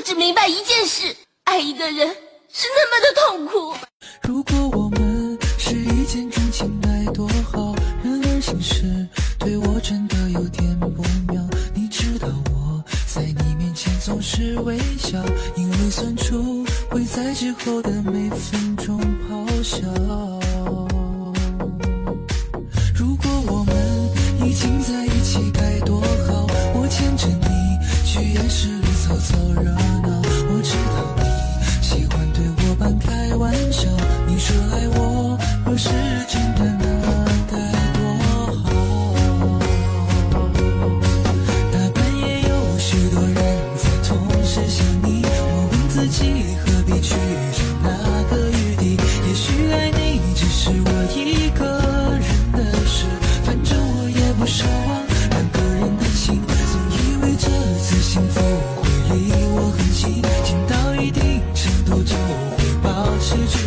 我只明白一件事：爱一个人是那么的痛苦。如果我们是一见钟情，该多好！然而现实对我真的有点不妙。你知道我在你面前总是微笑，因为算出会在之后的每分钟咆哮。如果我们已经在一起，该多好！我牵着你去夜市凑凑热闹，我知道。失去。